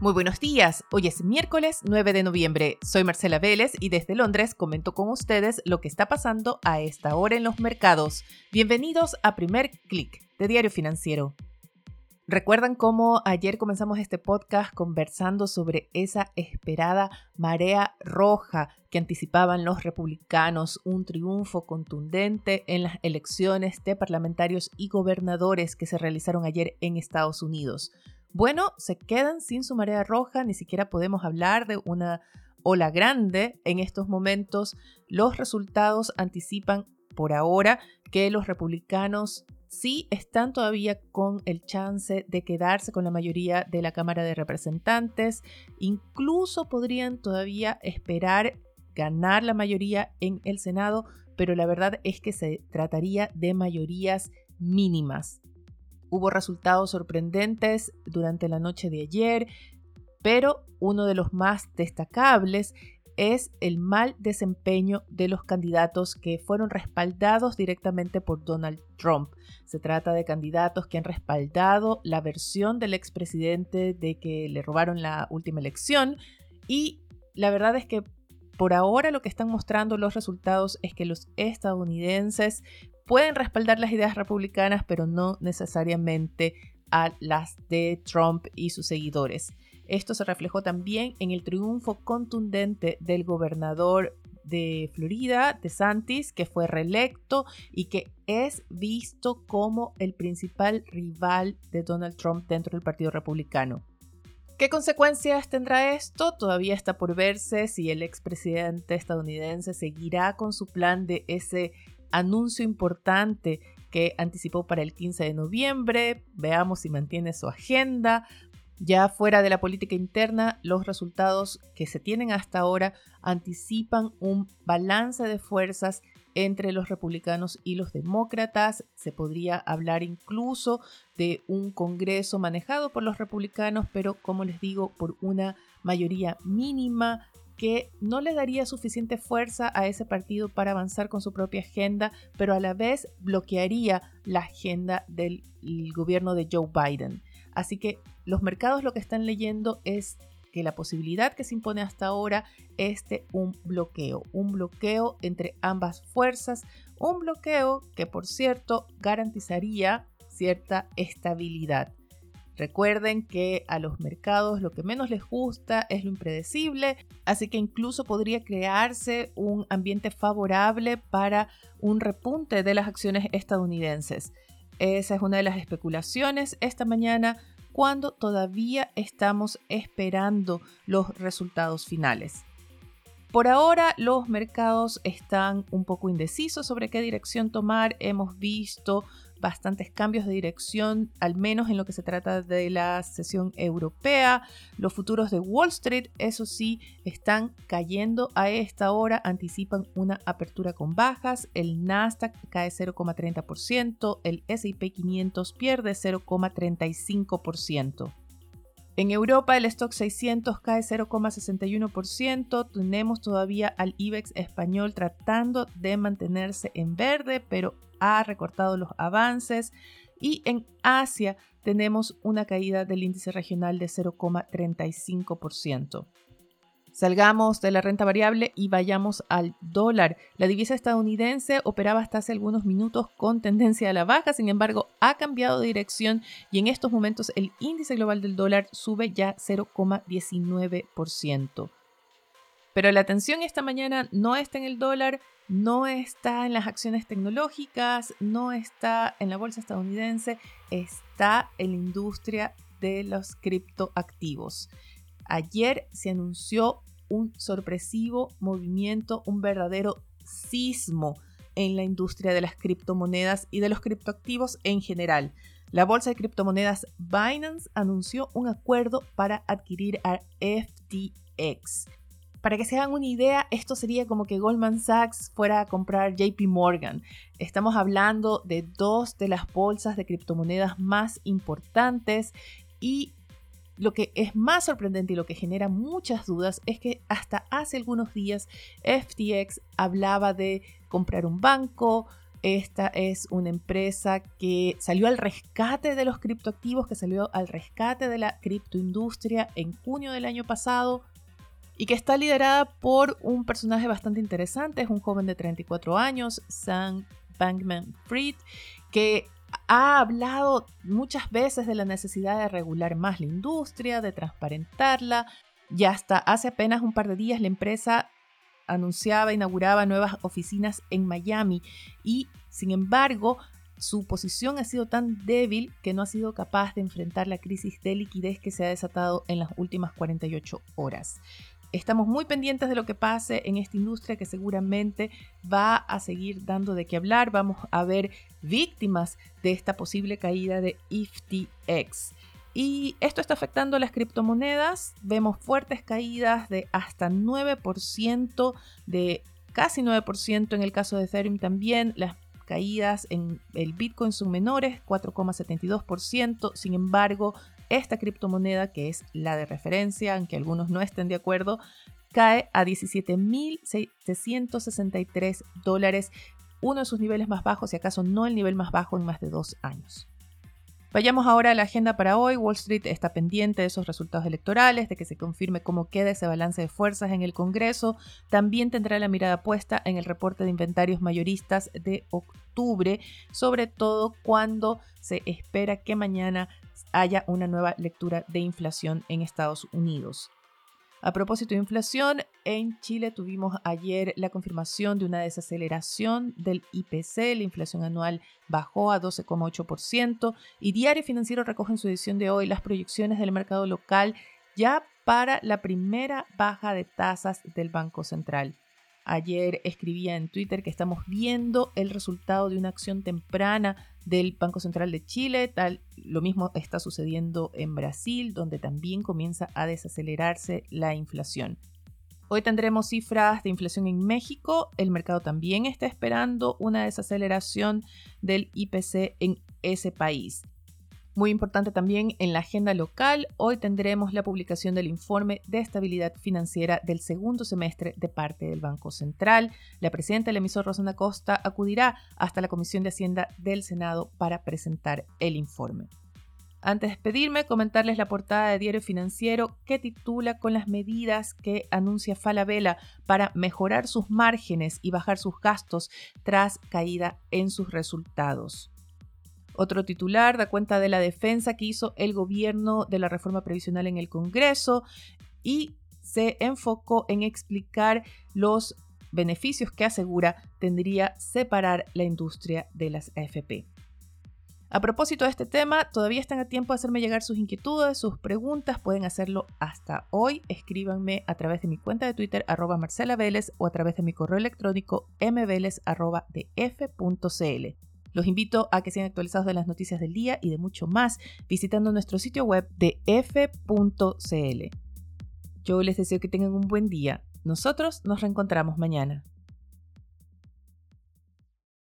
Muy buenos días, hoy es miércoles 9 de noviembre. Soy Marcela Vélez y desde Londres comento con ustedes lo que está pasando a esta hora en los mercados. Bienvenidos a Primer Click de Diario Financiero. ¿Recuerdan cómo ayer comenzamos este podcast conversando sobre esa esperada marea roja que anticipaban los republicanos, un triunfo contundente en las elecciones de parlamentarios y gobernadores que se realizaron ayer en Estados Unidos? Bueno, se quedan sin su marea roja, ni siquiera podemos hablar de una ola grande en estos momentos. Los resultados anticipan por ahora que los republicanos sí están todavía con el chance de quedarse con la mayoría de la Cámara de Representantes. Incluso podrían todavía esperar ganar la mayoría en el Senado, pero la verdad es que se trataría de mayorías mínimas. Hubo resultados sorprendentes durante la noche de ayer, pero uno de los más destacables es el mal desempeño de los candidatos que fueron respaldados directamente por Donald Trump. Se trata de candidatos que han respaldado la versión del expresidente de que le robaron la última elección y la verdad es que por ahora lo que están mostrando los resultados es que los estadounidenses pueden respaldar las ideas republicanas, pero no necesariamente a las de Trump y sus seguidores. Esto se reflejó también en el triunfo contundente del gobernador de Florida, de Santis, que fue reelecto y que es visto como el principal rival de Donald Trump dentro del Partido Republicano. ¿Qué consecuencias tendrá esto? Todavía está por verse si el expresidente estadounidense seguirá con su plan de ese anuncio importante que anticipó para el 15 de noviembre. Veamos si mantiene su agenda. Ya fuera de la política interna, los resultados que se tienen hasta ahora anticipan un balance de fuerzas entre los republicanos y los demócratas. Se podría hablar incluso de un Congreso manejado por los republicanos, pero como les digo, por una mayoría mínima que no le daría suficiente fuerza a ese partido para avanzar con su propia agenda, pero a la vez bloquearía la agenda del gobierno de Joe Biden. Así que los mercados lo que están leyendo es que la posibilidad que se impone hasta ahora es de un bloqueo, un bloqueo entre ambas fuerzas, un bloqueo que por cierto garantizaría cierta estabilidad. Recuerden que a los mercados lo que menos les gusta es lo impredecible, así que incluso podría crearse un ambiente favorable para un repunte de las acciones estadounidenses. Esa es una de las especulaciones esta mañana cuando todavía estamos esperando los resultados finales. Por ahora los mercados están un poco indecisos sobre qué dirección tomar. Hemos visto bastantes cambios de dirección, al menos en lo que se trata de la sesión europea. Los futuros de Wall Street, eso sí, están cayendo a esta hora, anticipan una apertura con bajas. El Nasdaq cae 0,30%, el SP 500 pierde 0,35%. En Europa el stock 600 cae 0,61%. Tenemos todavía al IBEX español tratando de mantenerse en verde, pero ha recortado los avances. Y en Asia tenemos una caída del índice regional de 0,35%. Salgamos de la renta variable y vayamos al dólar. La divisa estadounidense operaba hasta hace algunos minutos con tendencia a la baja, sin embargo ha cambiado de dirección y en estos momentos el índice global del dólar sube ya 0,19%. Pero la atención esta mañana no está en el dólar, no está en las acciones tecnológicas, no está en la bolsa estadounidense, está en la industria de los criptoactivos. Ayer se anunció un sorpresivo movimiento, un verdadero sismo en la industria de las criptomonedas y de los criptoactivos en general. La bolsa de criptomonedas Binance anunció un acuerdo para adquirir a FTX. Para que se hagan una idea, esto sería como que Goldman Sachs fuera a comprar JP Morgan. Estamos hablando de dos de las bolsas de criptomonedas más importantes y lo que es más sorprendente y lo que genera muchas dudas es que hasta hace algunos días FTX hablaba de comprar un banco, Esta es una empresa que salió al rescate de los criptoactivos, que salió al rescate de la criptoindustria en junio del año pasado y que está liderada por un personaje bastante interesante, es un joven de 34 años, Sam Bankman Fried, que ha hablado muchas veces de la necesidad de regular más la industria, de transparentarla. Y hasta hace apenas un par de días la empresa anunciaba, inauguraba nuevas oficinas en Miami y sin embargo su posición ha sido tan débil que no ha sido capaz de enfrentar la crisis de liquidez que se ha desatado en las últimas 48 horas. Estamos muy pendientes de lo que pase en esta industria que seguramente va a seguir dando de qué hablar. Vamos a ver víctimas de esta posible caída de FTX. Y esto está afectando a las criptomonedas. Vemos fuertes caídas de hasta 9%, de casi 9% en el caso de Ethereum también. Las caídas en el Bitcoin son menores, 4,72%. Sin embargo, esta criptomoneda, que es la de referencia, aunque algunos no estén de acuerdo, cae a 17.763 dólares, uno de sus niveles más bajos, y acaso no el nivel más bajo en más de dos años. Vayamos ahora a la agenda para hoy. Wall Street está pendiente de esos resultados electorales, de que se confirme cómo queda ese balance de fuerzas en el Congreso. También tendrá la mirada puesta en el reporte de inventarios mayoristas de octubre, sobre todo cuando se espera que mañana haya una nueva lectura de inflación en Estados Unidos. A propósito de inflación, en Chile tuvimos ayer la confirmación de una desaceleración del IPC, la inflación anual bajó a 12,8% y Diario Financiero recoge en su edición de hoy las proyecciones del mercado local ya para la primera baja de tasas del Banco Central. Ayer escribía en Twitter que estamos viendo el resultado de una acción temprana del Banco Central de Chile. Tal, lo mismo está sucediendo en Brasil, donde también comienza a desacelerarse la inflación. Hoy tendremos cifras de inflación en México. El mercado también está esperando una desaceleración del IPC en ese país. Muy importante también en la agenda local, hoy tendremos la publicación del informe de estabilidad financiera del segundo semestre de parte del Banco Central. La presidenta del emisor Rosana Costa acudirá hasta la Comisión de Hacienda del Senado para presentar el informe. Antes de despedirme, comentarles la portada de Diario Financiero que titula con las medidas que anuncia Falabella para mejorar sus márgenes y bajar sus gastos tras caída en sus resultados. Otro titular da cuenta de la defensa que hizo el gobierno de la reforma previsional en el Congreso y se enfocó en explicar los beneficios que asegura tendría separar la industria de las AFP. A propósito de este tema, todavía están a tiempo de hacerme llegar sus inquietudes, sus preguntas, pueden hacerlo hasta hoy. Escríbanme a través de mi cuenta de Twitter arroba Marcela Vélez o a través de mi correo electrónico mveles los invito a que sean actualizados de las noticias del día y de mucho más visitando nuestro sitio web de f.cl. Yo les deseo que tengan un buen día. Nosotros nos reencontramos mañana.